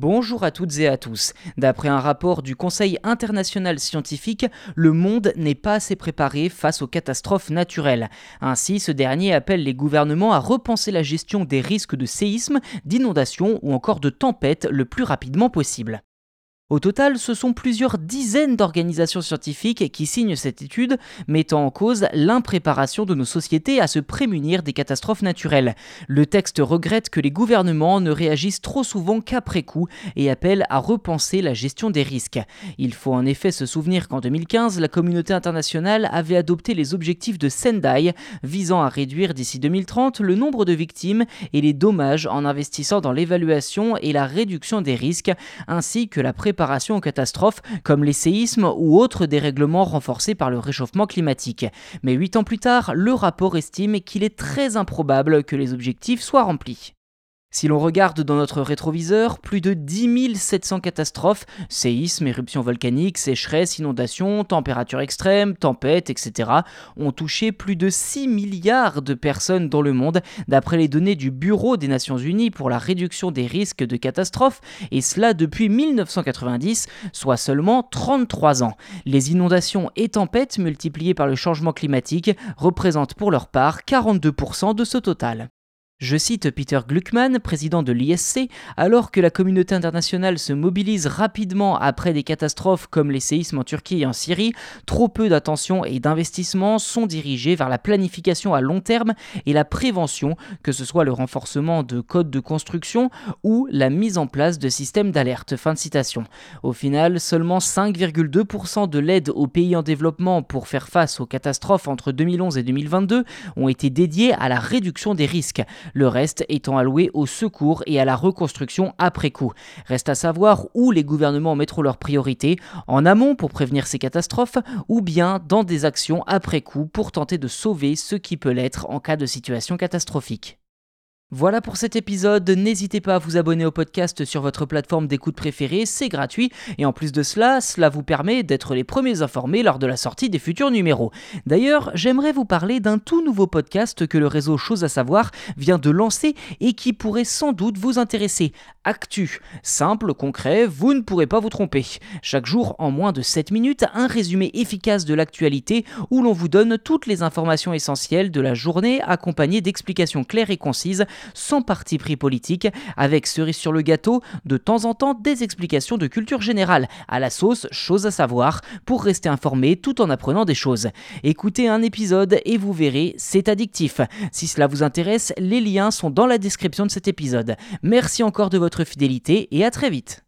Bonjour à toutes et à tous. D'après un rapport du Conseil international scientifique, le monde n'est pas assez préparé face aux catastrophes naturelles. Ainsi, ce dernier appelle les gouvernements à repenser la gestion des risques de séismes, d'inondations ou encore de tempêtes le plus rapidement possible. Au total, ce sont plusieurs dizaines d'organisations scientifiques qui signent cette étude, mettant en cause l'impréparation de nos sociétés à se prémunir des catastrophes naturelles. Le texte regrette que les gouvernements ne réagissent trop souvent qu'après coup et appelle à repenser la gestion des risques. Il faut en effet se souvenir qu'en 2015, la communauté internationale avait adopté les objectifs de Sendai, visant à réduire d'ici 2030 le nombre de victimes et les dommages en investissant dans l'évaluation et la réduction des risques, ainsi que la préparation aux catastrophes comme les séismes ou autres dérèglements renforcés par le réchauffement climatique. Mais huit ans plus tard, le rapport estime qu'il est très improbable que les objectifs soient remplis. Si l'on regarde dans notre rétroviseur, plus de 10 700 catastrophes, séismes, éruptions volcaniques, sécheresses, inondations, températures extrêmes, tempêtes, etc., ont touché plus de 6 milliards de personnes dans le monde, d'après les données du Bureau des Nations Unies pour la réduction des risques de catastrophes, et cela depuis 1990, soit seulement 33 ans. Les inondations et tempêtes multipliées par le changement climatique représentent pour leur part 42% de ce total. Je cite Peter Gluckman, président de l'ISC, alors que la communauté internationale se mobilise rapidement après des catastrophes comme les séismes en Turquie et en Syrie, trop peu d'attention et d'investissement sont dirigés vers la planification à long terme et la prévention, que ce soit le renforcement de codes de construction ou la mise en place de systèmes d'alerte. Fin de citation. Au final, seulement 5,2% de l'aide aux pays en développement pour faire face aux catastrophes entre 2011 et 2022 ont été dédiés à la réduction des risques le reste étant alloué au secours et à la reconstruction après coup. Reste à savoir où les gouvernements mettront leurs priorités, en amont pour prévenir ces catastrophes, ou bien dans des actions après coup pour tenter de sauver ce qui peut l'être en cas de situation catastrophique. Voilà pour cet épisode, n'hésitez pas à vous abonner au podcast sur votre plateforme d'écoute préférée, c'est gratuit, et en plus de cela, cela vous permet d'être les premiers informés lors de la sortie des futurs numéros. D'ailleurs, j'aimerais vous parler d'un tout nouveau podcast que le réseau Chose à savoir vient de lancer et qui pourrait sans doute vous intéresser. Actu. Simple, concret, vous ne pourrez pas vous tromper. Chaque jour, en moins de 7 minutes, un résumé efficace de l'actualité où l'on vous donne toutes les informations essentielles de la journée accompagnées d'explications claires et concises sans parti pris politique, avec cerise sur le gâteau, de temps en temps des explications de culture générale, à la sauce chose à savoir, pour rester informé tout en apprenant des choses. Écoutez un épisode et vous verrez, c'est addictif. Si cela vous intéresse, les liens sont dans la description de cet épisode. Merci encore de votre fidélité et à très vite.